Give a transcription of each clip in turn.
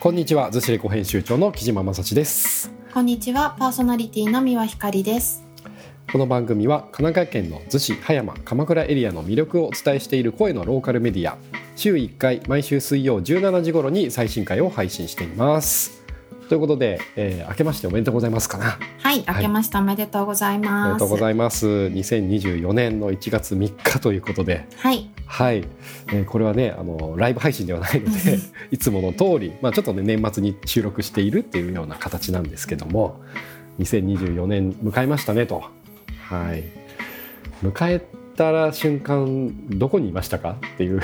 こんにちは、ズシレコ編集長の木島正史です。こんにちは、パーソナリティの三輪ひかりです。この番組は神奈川県の逗子、葉山、鎌倉エリアの魅力をお伝えしている声のローカルメディア。週1回、毎週水曜17時頃に最新回を配信しています。ということで、えー明けましておめでとうございますかな。はい、明けましておめでとうございおめます。でとうございます。2024年の1月3日ということで、はい、はい、えーこれはねあのライブ配信ではないので いつもの通り、まあ、ちょっとね年末に収録しているっていうような形なんですけども2024年迎えましたねと。はい、迎えたら瞬間どこにいましたかっていう。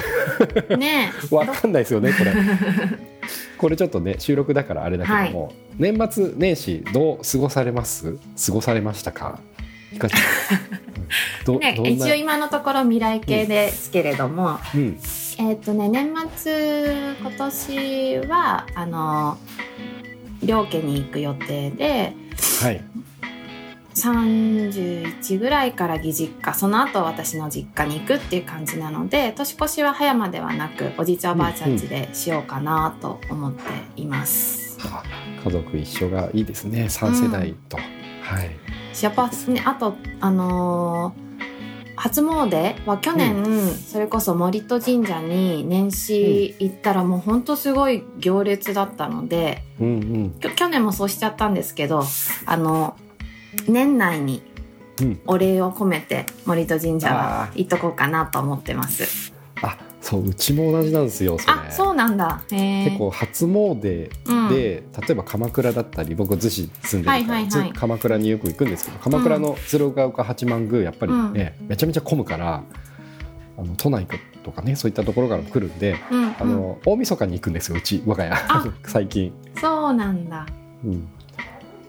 ね わかんないですよねこれ。これちょっとね収録だからあれだけども、年末年始どう過ごされます？過ごされましたか？ひかちゃんどね、一応今のところ未来系ですけれども、うん。えっ、とね、年末今年はあの両家に行く予定で。はい。31ぐらいから義実家その後私の実家に行くっていう感じなので年越しは葉山ではなくおじいちゃんおばあちゃん家でしようかなと思っています。あ家族一緒がいいですね三世代と、はいやっぱねあとあのー初詣は去年、それこそ森戸神社に年始行ったらもうほんとすごい行列だったのでうんうん。去年もそうしちゃったんですけどあの年内にうん。お礼を込めて森戸神社は行っとこうかなと思ってます。あそううちも同じなんですよそれ。あそうなんだ。結構初詣で、うん。例えば鎌倉だったり僕逗子住んでるから、はいはい鎌倉によく行くんですけど鎌倉の鶴岡八幡宮やっぱりね、めちゃめちゃ混むからあの都内とかねそういったところからも来るんで、うんうん。あの大晦日に行くんですようち我が家。あ 最近。そうなんだ。うん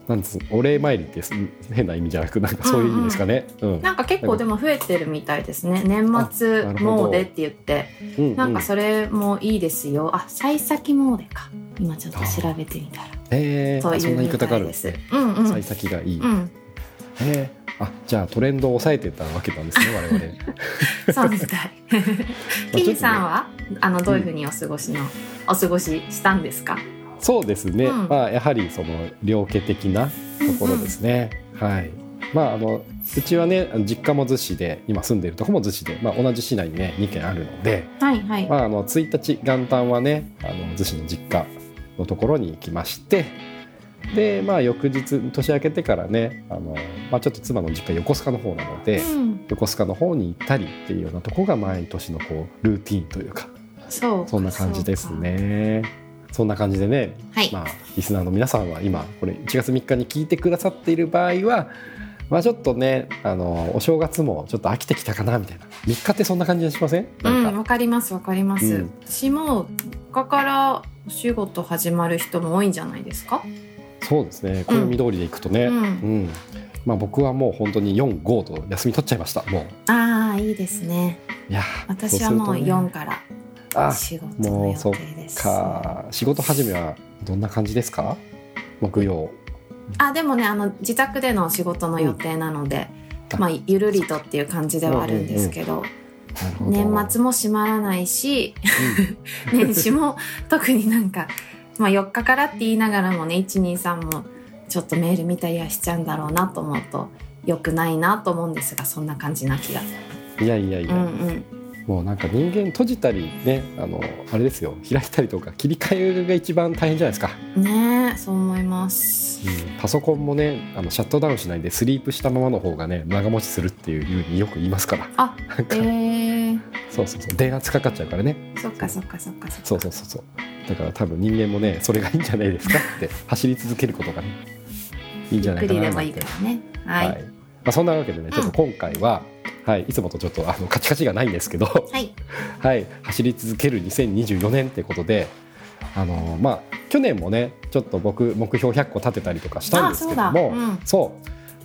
なんですお礼参りってす変な意味じゃなくなんかそういう意味ですかね。うんなんか結構でも増えてるみたいですね。年末詣って言って、うんうんなんかそれもいいですよ。あ、幸先詣か。今ちょっと調べてみたら。えー、そういう言い方があるんですね。うんうん。幸先がいい。うん。えー、あじゃあトレンドを抑えてたわけなんですね我々。そうみたい。キミさんは？あのどういうふうにお過ごしの、お過ごししたんですか？そうですね、うんまあやはりその両家的なところですね、はいまああのうちはね実家も逗子で今住んでいるところも逗子で、まあ、同じ市内にね2軒あるので、はいはい。まあ、あの1日元旦はねあの逗子の実家のところに行きましてでまあ翌日年明けてからねあの、まあ、ちょっと妻の実家横須賀の方なので、うん。横須賀の方に行ったりっていうようなところが毎年のこうルーティンというかそう。そんな感じです。ね。そんな感じでね、はい。まあ、リスナーの皆さんは今これ1月3日に聞いてくださっている場合は、まあ、ちょっとねあのお正月もちょっと飽きてきたかなみたいな。3日ってそんな感じがしません？うん、か、わかりますわかります。うん。私もここからお仕事始まる人も多いんじゃないですか？そうですね。暦通りでいくとね、ううん。んまあ、僕はもう本当に45と休み取っちゃいましたもああいいですね。ういや私はもう4からあ仕事もうそ。か。仕事始めはどんな感じですか？木曜。あでもねあの自宅での仕事の予定なので、うん。まあゆるりとっていう感じではあるんですけど、年末も閉まらないし 年始も特になんか、まあ、4日からって言いながらもね123もちょっとメール見たりはしちゃうんだろうなと思うと良くないなと思うんですがそんな感じな気が。いやいやいや、うんうんもうなんか人間閉じたりねあのあれですよ。開いたりとか切り替えが一番大変じゃないですか、ねえそう思います。うん、パソコンもねあのシャットダウンしないでスリープしたままの方がね長持ちするっていうふうによく言いますから。あなんか、え。ー、そうそうそう。電圧かかっちゃうからね。そっかそっかそっかそっか。そうそうそうそう。だから多分人間もねそれがいいんじゃないですかって 走り続けることがねいいんじゃないかゆっくりでもなないんてからね。はい。はい。まあ、そんなわけでねちょっと今回は、はい、いつもとちょっとあのカチカチがないんですけどはい。はい、走り続ける2024年ってことで、あのまあ去年もねちょっと僕目標100個立てたりとかしたんですけども、あそうだうんそ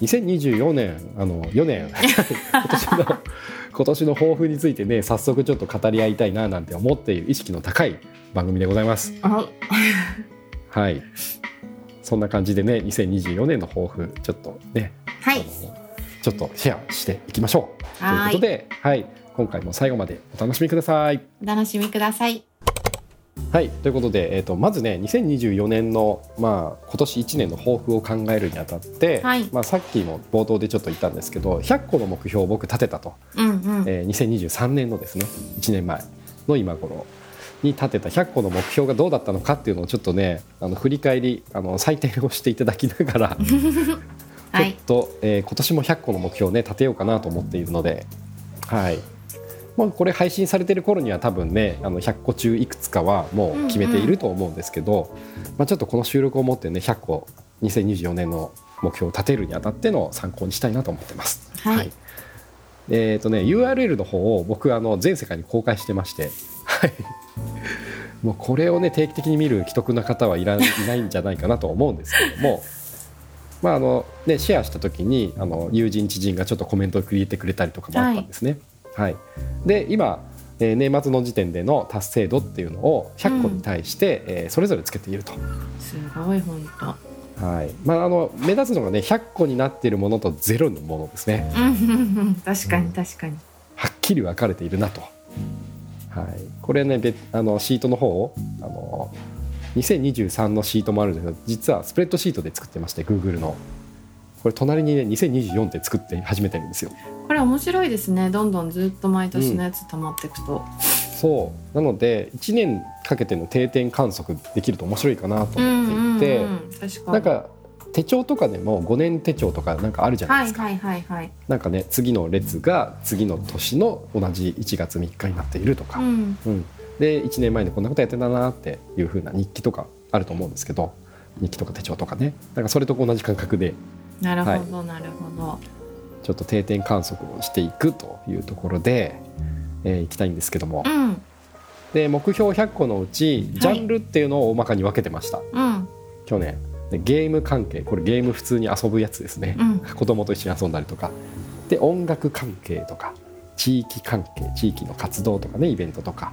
う2024年あの4年 今年の今年の抱負についてね早速ちょっと語り合いたいななんて思っている意識の高い番組でございます。はい。はい。そんな感じでね2024年の抱負ちょっとね、はい。ちょっとシェアしていきましょう。というはい。ことで、はい、今回も最後までお楽しみください。お楽しみください。はいということで、えー、とまずね2024年の、まあ、今年1年の抱負を考えるにあたって、はいまあ、さっきも冒頭でちょっと言ったんですけど100個の目標を僕立てたと、うんうん。えー2023年のですね1年前の今頃に立てた100個の目標がどうだったのかっていうのをちょっとねあの振り返りあの採点をしていただきながらはい ちょっ。と、えー今年も100個の目標をね立てようかなと思っているので、はい。まあ、これ配信されてる頃には多分ねあの100個中いくつかはもう決めていると思うんですけど、まあ、ちょっとこの収録をもってね100個2024年の目標を立てるにあたっての参考にしたいなと思ってます。はいえっ、とね URL の方を僕あの全世界に公開してまして、はい。もうこれをね定期的に見る既得な方はいらいないんじゃないかなと思うんですけども、まああのね、シェアした時にあの友人知人がちょっとコメントをくれてくれたりとかもあったんですね。はいで今、えー年末の時点での達成度っていうのを100個に対して、えーそれぞれつけていると。すごい本当。はいまあ、あの目立つのがね100個になっているものとゼロのものですね。うんうんうん確かに確かに。はっきり分かれているなと。はい、これね別あのシートの方をあの2023のシートもあるんですけど実はスプレッドシートで作ってまして Google のこれ隣にね2024って作って始めてるんですよこれ面白いですね。どんどんずっと毎年のやつ溜まっていくと。そうなので1年かけての定点観測できると面白いかなとうん思っていて、うんうん確かに。なんか手帳とかでも5年手帳とかなんかあるじゃないですか、はいはいはいはい。なんかね次の列が次の年の同じ1月3日になっているとか、うん。うん、で1年前にこんなことやってたなっていう風な日記とかあると思うんですけど日記とか手帳とかね。なんかそれと同じ感覚で。なるほどなるほど。ちょっと定点観測をしていくというところで、えーいきたいんですけども。うん。で目標100個のうちジャンルっていうのを大まかに分けてました、うん。去年。でゲーム関係。これゲーム普通に遊ぶやつですね、うん。子供と一緒に遊んだりとか。で音楽関係とか。地域関係地域の活動とかねイベントとか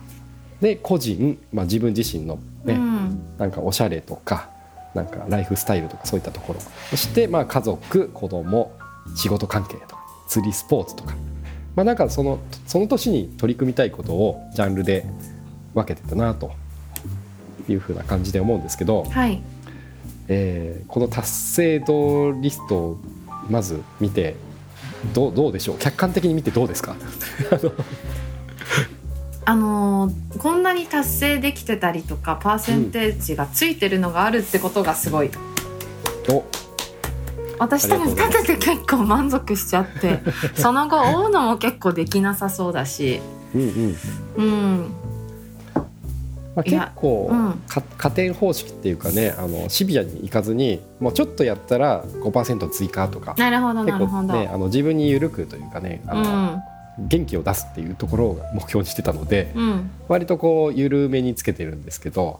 で個人、まあ、自分自身のね、うん。なんかおしゃれとかなんかライフスタイルとかそういったところ。そしてまあ家族子供仕事関係とか釣りスポーツとか。まあなんかそのその年に取り組みたいことをジャンルで分けてたなというふうな感じで思うんですけど、はい。えーこの達成度リストをまず見てどうどうでしょう？客観的に見てどうですか？あのーこんなに達成できてたりとかパーセンテージがついてるのがあるってことがすごい。お。私多分立てて結構満足しちゃってその後追うのも結構できなさそうだし。うんうんうん。まあ、結構、うん。か加点方式っていうかねあのシビアにいかずにもうちょっとやったら5%追加とか。なるほどな結るほど、構ねあの自分に緩くというかねあうの、ん元気を出すっていうところを目標にしてたのでうん。割とこう緩めにつけてるんですけど、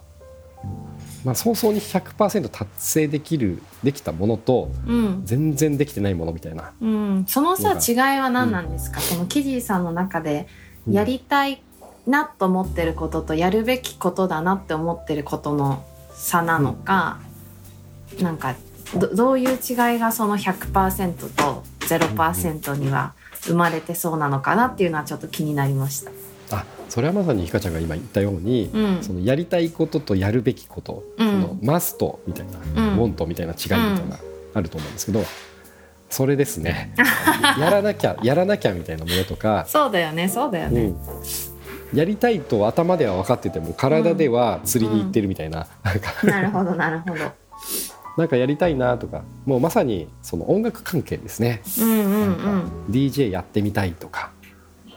まあ、早々に100%達成できるできたものとうん。全然できてないものみたいな。うん、そのさ違いは何なんですか、そのキジーさんの中でうん。やりたいなと思ってることとやるべきことだなって思ってることの差なのか、なんかどどういう違いがその100%と0%には生まれてそうなのかなっていうのはちょっと気になりました。あそれはまさにひかちゃんが今言ったように、うんそのやりたいこととやるべきこと、うんそのマストみたいな、うんウォントみたいな違いみたいな、あると思うんですけどそれですね やらなきゃやらなきゃみたいなものとか、そうだよねそうだよね。うん、やりたいと頭では分かってても体では釣りに行ってるみたいな,、なるほどなるほど。なんかやりたいなとかもうまさにその音楽関係ですね、うんうんうん。DJ やってみたいとか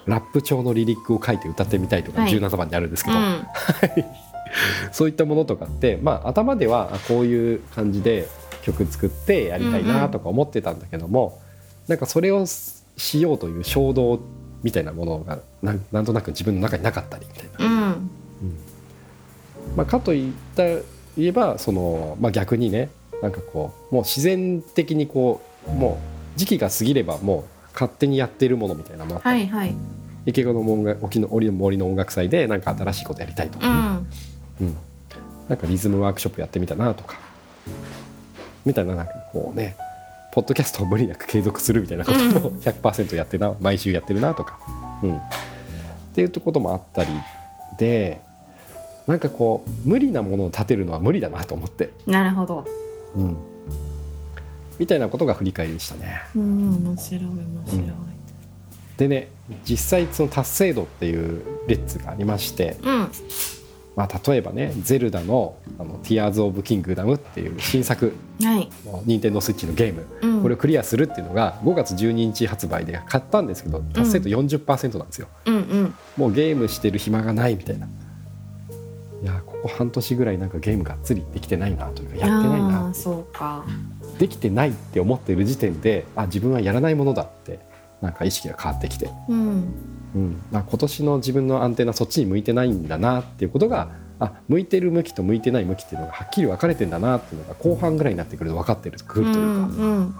ラップ調のリリックを書いて歌ってみたいとかはい。17番にあるんですけど、うん。そういったものとかって、まあ、頭ではあこういう感じで曲作ってやりたいなとか思ってたんだけども、なんかそれをしようという衝動みたいなものがなんなんとなく自分の中になかったりみたいな。うん。まあ、かといった言えばその、まあ、逆にねなんかこうもう自然的にこうもう時期が過ぎればもう勝手にやってるものみたいなのもあった。りはいはい。池子の音楽沖の森の森の音楽祭でなんか新しいことやりたいとか。ね、うん。うん。なんかリズムワークショップやってみたなとか。みたいななんかこうねポッドキャストを無理なく継続するみたいなこともうん。100%やってるな毎週やってるなとか、うん、っていうこともあったりでなんかこう無理なものを立てるのは無理だなと思って、なるほどうん、みたいなことが振り返りでしたね。うん面白い面白い。でね実際その達成度っていう列がありまして、うん。まあ、例えばね「ゼルダのあの Tears of Kingdom」っていう新作はい、の任天堂スイッチのゲームうん、これをクリアするっていうのが5月12日発売で買ったんですけど達成度40%なんですよ、うんうん。もうゲームしてる暇がないみたいないやここ半年ぐらいなんかゲームがっつりできてないなというかやってないあなーそうか。できてないって思ってる時点であ自分はやらないものだってなんか意識が変わってきて、うん。うん。まあ、今年の自分のアンテナそっちに向いてないんだなっていうことがあ向いてる向きと向いてない向きっていうのがはっきり分かれてんだなっていうのが後半ぐらいになってくると分かってくるというか、うんうん。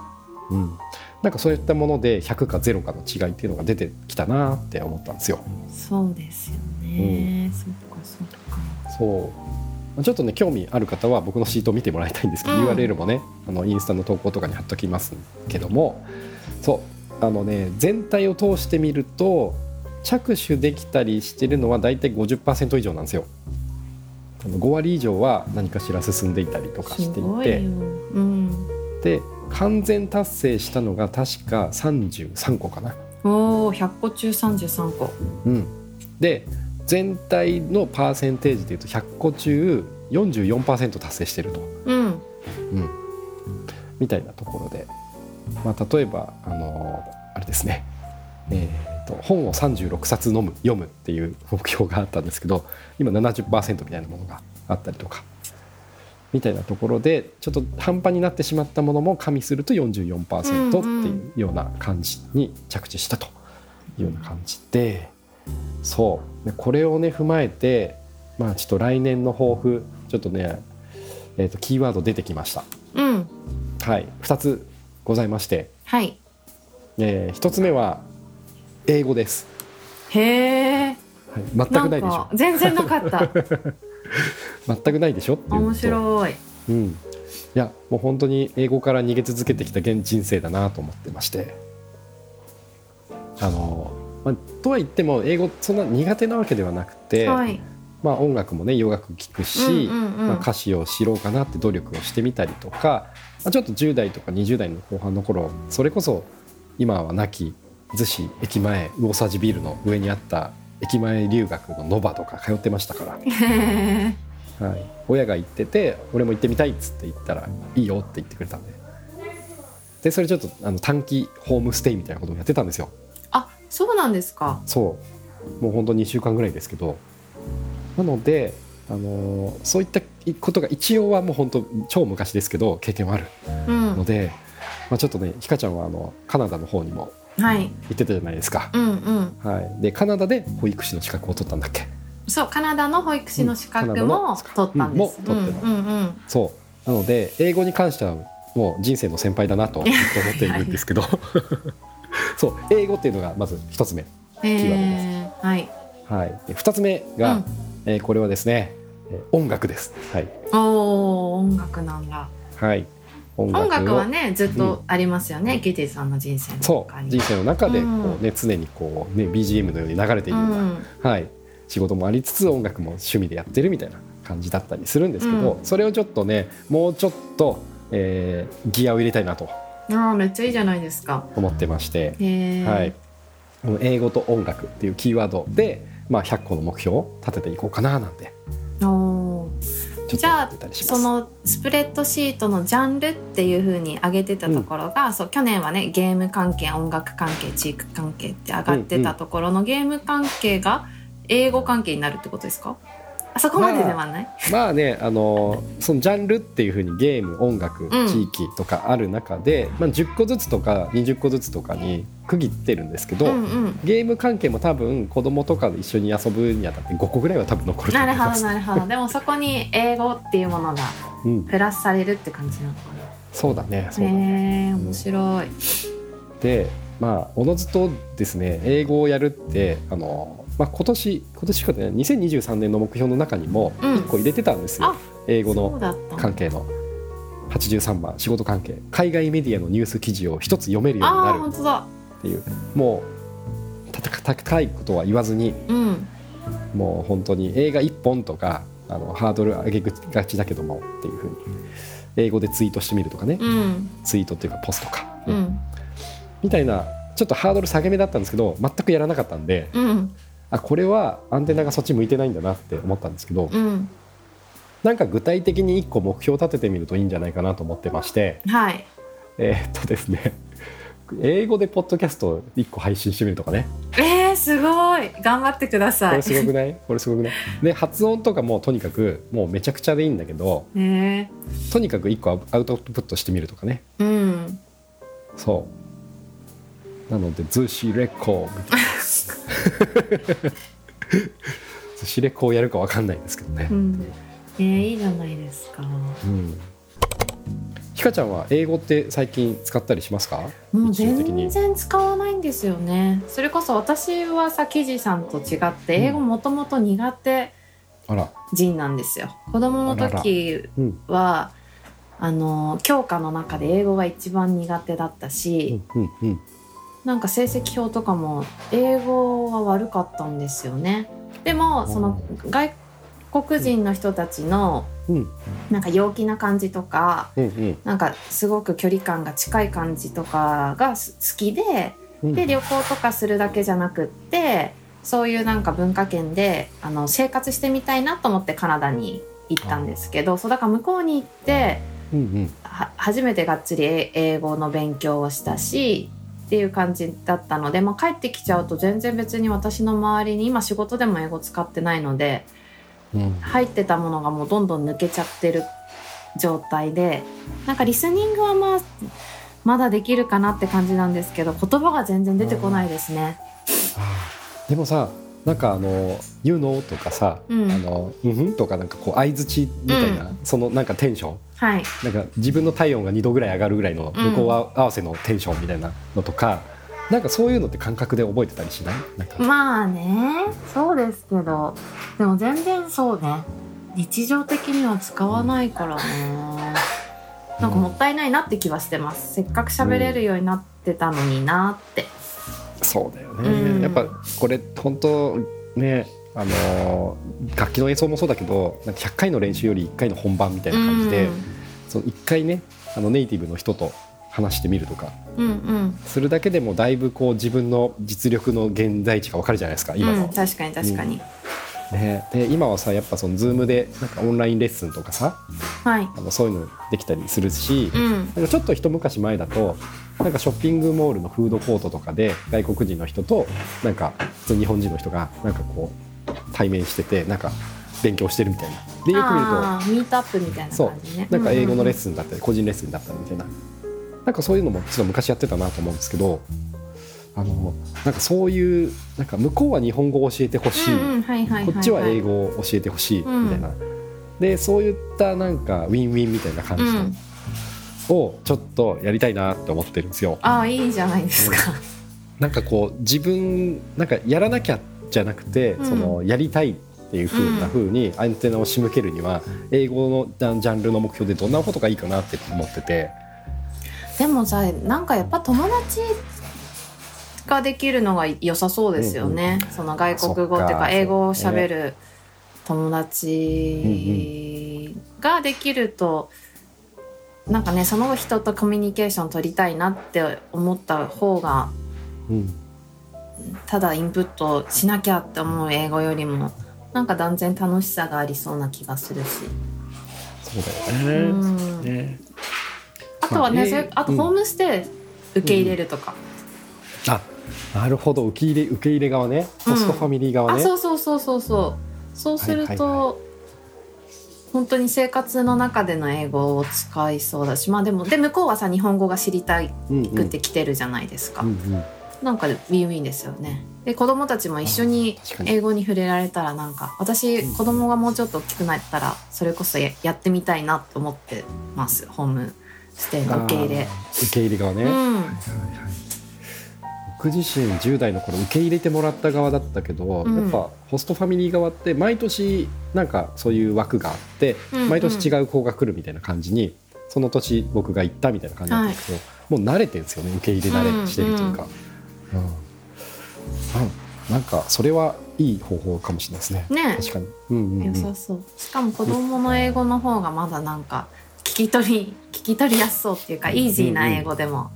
うん、なんかそういったもので100か0かの違いっていうのが出てきたなって思ったんですよ。そうですよね、そっかそっかそう。ちょっとね興味ある方は僕のシートを見てもらいたいんですけど、うん。URL もねあのインスタの投稿とかに貼っときますけどもそう。あのね全体を通してみると着手できたりしてるのは大体50%以上なんですよ。あの5割以上は何かしら進んでいたりとかすしていて。うん。で完全達成したのが確か33個かな。おお100個中33個。うん、で全体のパーセンテージでいうと100個中44%達成してると、うん。うん、みたいなところで、まあ、例えばあのあれですね、えーと本を36冊飲む読むっていう目標があったんですけど今70%みたいなものがあったりとか。みたいなところでちょっと半端になってしまったものも加味すると44%っていうような感じに着地したというような感じでそう。でこれをね踏まえてまあちょっと来年の抱負ちょっとね、えー、とキーワード出てきました。うん。はい、2つございまして、はい。え1つ目は英語です、へえはい、全くないでしょ。か全然なかった。全くないでしょ？って面と。白い。うん、いやもう本当に英語から逃げ続けてきた現人生だなと思ってまして。あの、まあ、とは言っても英語そんな苦手なわけではなくて、はい。まあ、音楽もね洋楽聴くし、うんうんうん。まあ、歌詞を知ろうかなって努力をしてみたりとか、まあ、ちょっと10代とか20代の後半の頃それこそ今は亡き逗子駅前魚佐治ビルの上にあった駅前留学のノバとか通ってましたから、はい、親が行ってて俺も行ってみたいっつって言ったらいいよって言ってくれたんで。でそれちょっとあの短期ホームステイみたいなことをやってたんですよ。あそうなんですか。そう。もうほんと2週間ぐらいですけど。なので、あのーそういったことが一応はもう本当超昔ですけど経験はあるうん。ので、まあ、ちょっとねひかちゃんはあのカナダの方にもはい。行ってたじゃないですか、うんうん。はい、でカナダで保育士の資格を取ったんだっけ。そうカナダの保育士の資格も取ったんです、うんも取ってたうんうんうん。そう。なので英語に関してはもう人生の先輩だなと思っているんですけどそう英語っていうのがまず一つ目、へー。ワーえはい。はい、で二つ目が、うん。えーこれはですね、えー音楽です。はい、おお音楽なんだ。はい、音楽を音楽はねずっとありますよね、ゲティさんの人生のそ中に。う。人生の中でこうん。う、ね常にこう、ね、BGM のように流れているような、うん。はい、仕事もありつつ音楽も趣味でやってるみたいな感じだったりするんですけど、うん。それをちょっとねもうちょっと、えーギアを入れたいなとあーめっちゃいいじゃないですか。思ってまして、はい、この英語と音楽っていうキーワードで、まあ、100個の目標を立てていこうかななんて。じゃあ。そのスプレッドシートのジャンルっていう風に上げてたところが、そう去年はねゲーム関係音楽関係地域関係って上がってたところの、ゲーム関係が英語関係になるってことですか？あそこまでではない、まあねあのそのジャンルっていうふうにゲーム音楽うん。地域とかある中で、まあ、10個ずつとか20個ずつとかに区切ってるんですけど、うんうん。ゲーム関係も多分子供とかで一緒に遊ぶにあたって5個ぐらいは多分残るとなるほど思います。なるほどでもそこに英語っていうものがうん、プラスされるって感じなのかそうだねそうなだね。へえ面白い。でまあおのずとですね英語をやるってあの、まあ、今年今年かね2023年の目標の中にもうん。1個入れてたんですよ、う英語の関係の。83番仕事関係。海外メディアのニュース記事を一つ読めるようにあなるっていう。もうたた高いことは言わずにうん。もう本当に映画1本とかあのハードル上げがちだけどもっていうふうに。英語でツイートしてみるとかね、うん。ツイートっていうかポストか、うん。みたいなちょっとハードル下げ目だったんですけど全くやらなかったんでうんあこれはアンテナがそっち向いてないんだなって思ったんですけど、うん。なんか具体的に1個目標を立ててみるといいんじゃないかなと思ってましてはい。えーっとですね英語でポッドキャストを1個配信してみるとかね。えー、すごい。頑張ってくだこさい。れすごくない？これすごくない？で発音とかもとにかくもうめちゃくちゃでいいんだけどねとにかく1個アウトプットしてみるとかね。うん。そう。なのでズシレコみたいな ズシレコをやるかわかんないですけどね。う、ん。えー、いいじゃないですか。うん。ひかちゃんは英語って最近使ったりしますか？もう全然使わないんですよね。それこそ私はさ記事さんと違って英語もともと苦手あら。人なんですよ。子供の時うん。はあの教科の中で英語が一番苦手だったうし、んうんうんなんか成績表とかも英語は悪かったんですよね。でもその外国人の人たちのうん。なんか陽気な感じとかうんうん。なんかすごく距離感が近い感じとかがす好きでうん。で旅行とかするだけじゃなくってそういうなんか文化圏であの生活してみたいなと思ってカナダに行ったんですけどそうだから向こうに行ってうんうん。は初めてがっつり英英語の勉強をしたしっていう感じだったので、まあ、帰ってきちゃうと全然別に私の周りに今仕事でも英語使ってないのでうん入ってたものがもうどんどん抜けちゃってる状態でなんかリスニングはまあまだできるかなって感じなんですけど言葉が全然出てこないですね。あーでもさなんかあの「You know」とかさ「うん。あのうんふん」とかなんかこう相づちみたいな、そのなんかテンション。はい、なんか自分の体温が2度ぐらい上がるぐらいの向こう合わせのテンションみたいなのとか、なんかそういうのって感覚で覚えてたりしない？まあねそうですけどでも全然そうね。日常的には使わないからね。なんかもったいないなって気はしてます。せっかく喋れるようになってたのになってそうだよね、うん。やっぱこれ本当ねあのー楽器の演奏もそうだけどなんか100回の練習より1回の本番みたいな感じで、その1回ねあのネイティブの人と話してみるとかうんうん。するだけでもだいぶこう自分の実力の現在地が分かるじゃないですか今の。うん、確かに確かに、ね、で今はさやっぱその Zoom でなんかオンラインレッスンとかさはい。あのそういうのできたりするし、うん。なんかちょっと一昔前だとなんかショッピングモールのフードコートとかで外国人の人となんか普通日本人の人がなんかこう対面しててなんか勉強してるみたいな。でよく見るとミートアップみたいな感じね。なんか英語のレッススンだったり個人レッスンだったりみたいな。なんかそういうのもちょっと昔やってたなと思うんですけどあのなんかそういうなんか向こうは日本語を教えてほしい、こっちは英語を教えてほしいみたいな、でそういったなんかウィンウィンみたいな感じのうん。をちょっとやりたいなって思ってるんですよ。ああいいじゃないですか、なんかこう自分なんかやらなきゃじゃなくて、うん。そのやりたいっていう風な風にアンテナを仕向けるには、英語のジャンジャンルの目標でどんなことがいいかなって思ってて。でもさなんかやっぱ友達ができるのが良さそうですよね、その外国語っていうかか英語をしゃべる友達ができると、なんかねその人とコミュニケーション取りたいなって思った方がうん。ただインプットしなきゃって思う英語よりもなんか断然楽しさがありそうな気がするし、そうだうよね。あとはね、まあそれあとうん。ホームステイ受け入れるとか、あなるほど。受け入れ受け入れ側ね。ホストファミリー側あね。そうそうそうそうそう。そうすると、はいはい本当に生活の中での英語を使いそうだし。まあでもで向こうはさ日本語が知りたいうんうん。くって来てるじゃないですか、うんうん。なんかウィンウィンですよね。で子供たちも一緒に英語に触れられたらなんか私子供がもうちょっと大きくなったらそれこそややってみたいなと思ってます。ホームステイの受け入れ。受け入れ側ね。うん。はいはい僕自身10代の頃受け入れてもらった側だったけど、うん。やっぱホストファミリー側って毎年なんかそういう枠があって、うんうん。毎年違う子が来るみたいな感じにその年僕が行ったみたいな感じだったんですけど、もう慣れてるんですよね受け入れ慣れしてるというか。うんあなんかそれはいい方法かもしれないですね。ね。確かに。うんうん、うん。良さそう。しかも子供の英語の方がまだなんか聞き取り聞き取りやすそうっていうかイージーな英語でも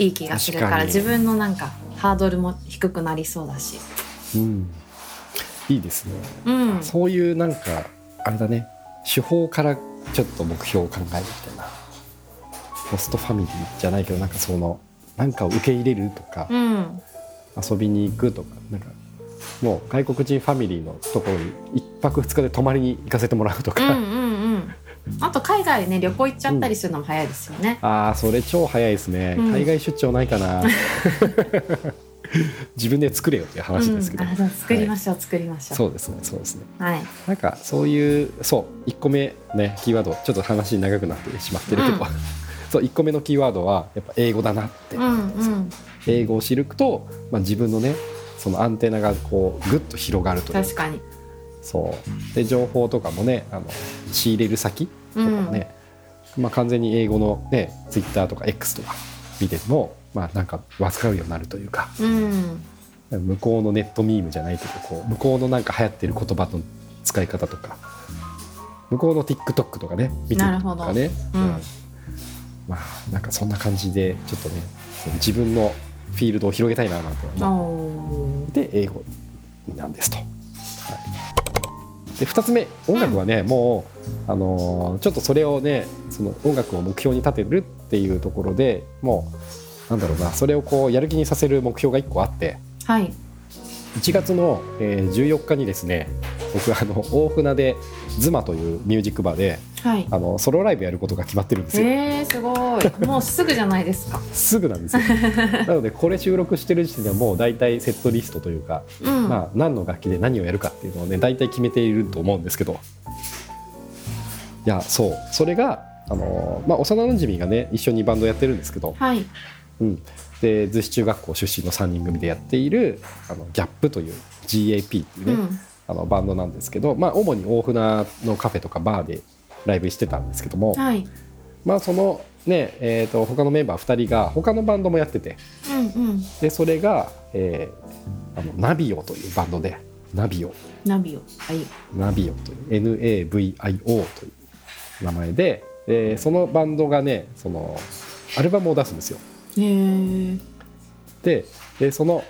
いい気がするから、自分のなんかハードルも低くなりそうだし。うん。いいですね。うん。そういうなんかあれだね。手法からちょっと目標を考えるみた。いなホストファミリーじゃないけどなんかそのなんかを受け入れるとか、うん。遊びに行くとかなんかもう外国人ファミリーのところに一泊二日で泊まりに行かせてもらうとか、うんうんうんあと海外ね旅行行っちゃったりするのも早いですよね、ああそれ超早いですね、うん。海外出張ないかな。自分で作れよっていう話ですけど、うん。作りまはいしょう、作りましょう。そうですねそうですね。はい。なんかそういうそう1個目ねキーワードちょっと話長くなってしまってるけど、うん。そう1個目のキーワードはやっぱ英語だなって、うんうん。英語を知ると、まあ、自分のねそのアンテナがこうぐっと広がるという確かにそう。で情報とかもねあの仕入れる先とかもね、まあ、完全に英語のねツイッターとか X とか見てもまあなんか分かるようになるというか。うん。向こうのネットミームじゃないけどこう向こうのなんか流行ってる言葉の使い方とか。向こうの TikTok とかね見てるとかね、うん。まあなんかそんな感じでちょっとね自分のフィールドを広げたいななんて思って英語なんですと。はいで2つ目音楽はね、もう、あのーちょっとそれをねその音楽を目標に立てるっていうところでもうなんだろうなそれをこうやる気にさせる目標が1個あって。はい1月の、えー14日にですね僕あの大船で「ズマというミュージックバーではい。あのソロライブやることが決まってるんですよ。えー、すごい。もうすぐじゃないですか。すぐなんですよ。なのでこれ収録してる時点ではもう大体セットリストというか、うん、まあ、何の楽器で何をやるかっていうのをね大体決めていると思うんですけど。いやそう。それが、あのーまあ、幼なじみがね一緒にバンドやってるんですけど、はい。うん、で逗子中学校出身の3人組でやっているあのギャップという GAP っていうね、うん。あのバンドなんですけど、まあ、主に大船のカフェとかバーでライブしてたんですけども、はい。まあ、そのね、えー、と他のメンバー2人が他のバンドもやっててうんうん。でそれが、えーあのナビオというバンドでナビオ。ナビをはい。ナビオという NAVIO という名前で、えーそのバンドがねそのアルバムを出すんですよ。ででその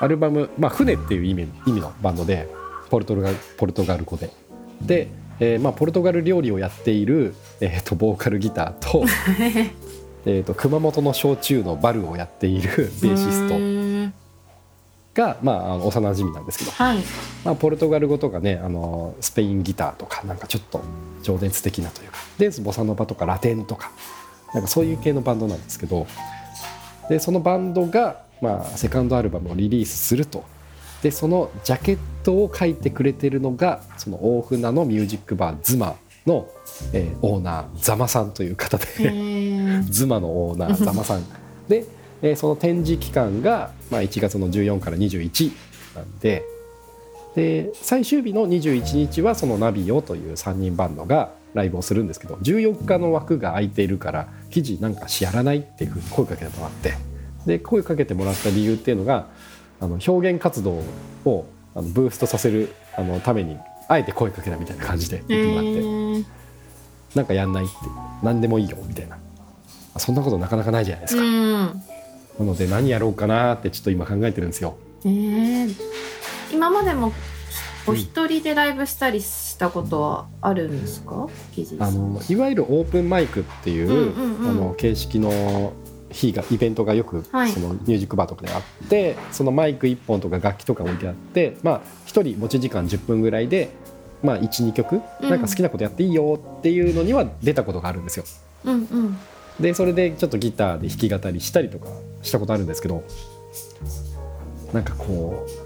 アルバム「まあ、船」っていう意味意味のバンドでポルトガルポルトガル語で。で、えーまあ、ポルトガル料理をやっている、えー、とボーカルギターと えーと熊本の焼酎のバルをやっているベーシストトが、まあ、あの幼馴染なんですけど、はい。まあ、ポルトガル語とかねあのスペインギターとかなんかちょっと情熱的なというかでボサノバとかラテンとかなんかそういう系のバンドなんですけどでそのバンドが、まあ、セカンドアルバムをリリースするとでそのジャケットを書いてくれてるのがその大船のミュージックバーズマの、えーオーナーザマさんという方で。ズマのオーナーザマさんで、えーその展示期間が、まあ、1月の14から21なんでで最終日の21日はそのナビオという3人バンドがライブをするんですけど14日の枠が空いているから記事なんかしやらないっていうふうに声かけてもらってで声かけてもらった理由っていうのがあの表現活動をあのブーストさせるあのためにあえて声かけたみたいな感じで言ってもらって。へなんかやんないって何でもいいよみたいな。そんなことなかなかないじゃないですか、うん。なので何やろうかなってちょっと今考えてるんですよ。えー、今までもお一人でライブしたりしたことはあるんですか？あのいわゆるオープンマイクっていう,、あの形式の日がイベントがよく、はい。そのミュージックバーとかであってそのマイク1本とか楽器とか置いてあってまあ1人持ち時間10分ぐらいで、まあ、12曲うん。なんか好きなことやっていいよっていうのには出たことがあるんですよ。うんうん。でそれでちょっとギターで弾き語りしたりとかしたことあるんですけどなんかこう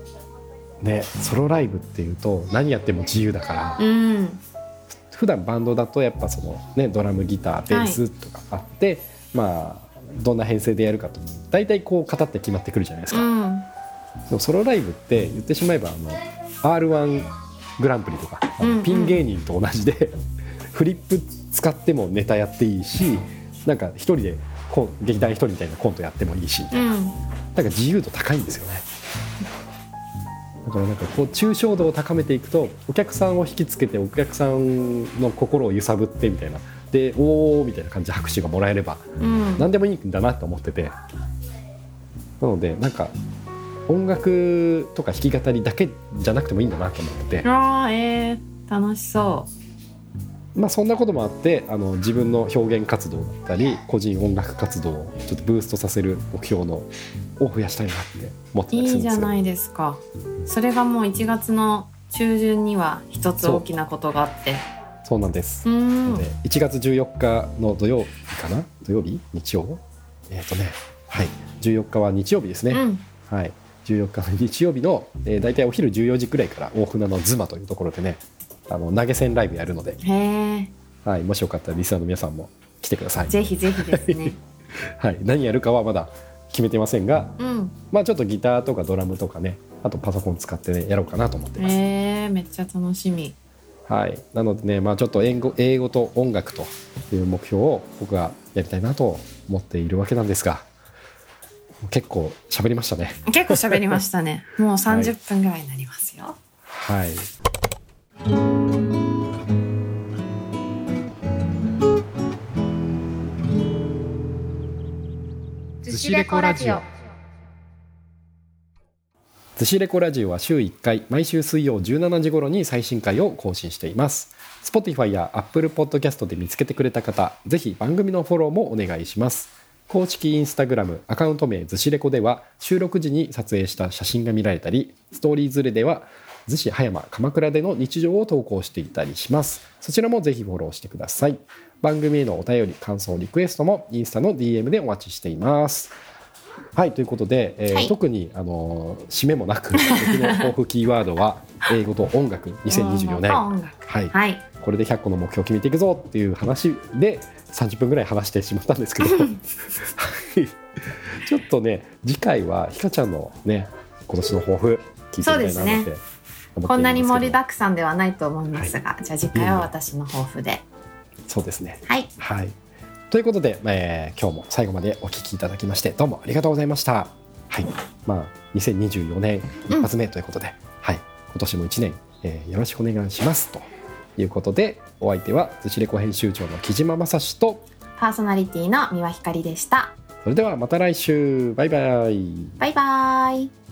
ねソロライブっていうと何やっても自由だから、うん。普段バンドだとやっぱその、ね、ドラムギターベースとかあって、まあどんな編成でやるかと大体こう型って決まってくるじゃないですか、うん。でもソロライブって言ってしまえばあの r 1グランプリとかあのうんうん。ピン芸人と同じで、フリップ使ってもネタやっていいしなんか一人で劇団一人みたいなコントやってもいいし、うん。なんか自由度高いんですよね。だからなんかこう抽象度を高めていくとお客さんを引きつけてお客さんの心を揺さぶってみたいな。でおおみたいな感じで拍手がもらえればうん。何でもいいんだなと思ってて。なのでなんか音楽とか弾き語りだけじゃなくてもいいんだなと思ってて、あーえー、楽しそまあ、そんなこともあってあの自分の表現活動だったり個人音楽活動をちょっとブーストさせる目標のを増やしたいなって思ってたういいりするんですよ。じゃないですか。それがもう1月の中旬には一つ大きなことがあって。そうなんです。で1月14日の土曜日かな？土曜日？日曜？えっ、とねはい。14日は日曜日ですね、うん。はい。14日の日曜日の、えー、大体お昼14時くらいから大船のズマというところでねあの投げ銭ライブやるので、はい、もしよかったらリスナーの皆さんも来てください、ぜひぜひですね。はい、何やるかはまだ決めてませんがうん。まあちょっとギターとかドラムとかねあとパソコン使ってねやろうかなと思ってます、へえめっちゃ楽しみ。はい、なのでね、まあ、ちょっと英語英語と音楽という目標を僕はやりたいなと思っているわけなんですが結構喋りましたね。結構喋りましたね。もう30分ぐらいになりますよ、はいしレコラジオ。寿司レコラジオは週1回毎週水曜17時頃に最新回を更新しています。Spotify や Apple Podcast で見つけてくれた方ぜひ番組のフォローもお願いします。公式インスタグラムアカウント名寿司レコでは収録時に撮影した写真が見られたりストーリーズレでは逗子葉山鎌倉での日常を投稿していたりします。そちらもぜひフォローしてください。番組へのお便り感想リクエストもインスタの DM でお待ちしています。はいということで、えーはい。特にあのー締めもなく 僕の抱負キーワードは英語と音楽2024年。はい。はい。これで100個の目標を決めていくぞっていう話で30分ぐらい話してしまったんですけど。はい。ちょっとね次回はひかちゃんのね今年の抱負聞いてみたいなってこんなに盛りだくさんではないと思いますが、じゃあ次回は私の抱負で、そうですね。はい。はい。ということで、えー今日も最後までお聞きいただきましてどうもありがとうございました。はい。まあ2024年一発目ということで、はい。今年も1年、えーよろしくお願いします。ということでお相手は寿司レコ編集長の木島正史とパーソナリティの三輪ひかりでした。それではまた来週。バイバイ。バイバイ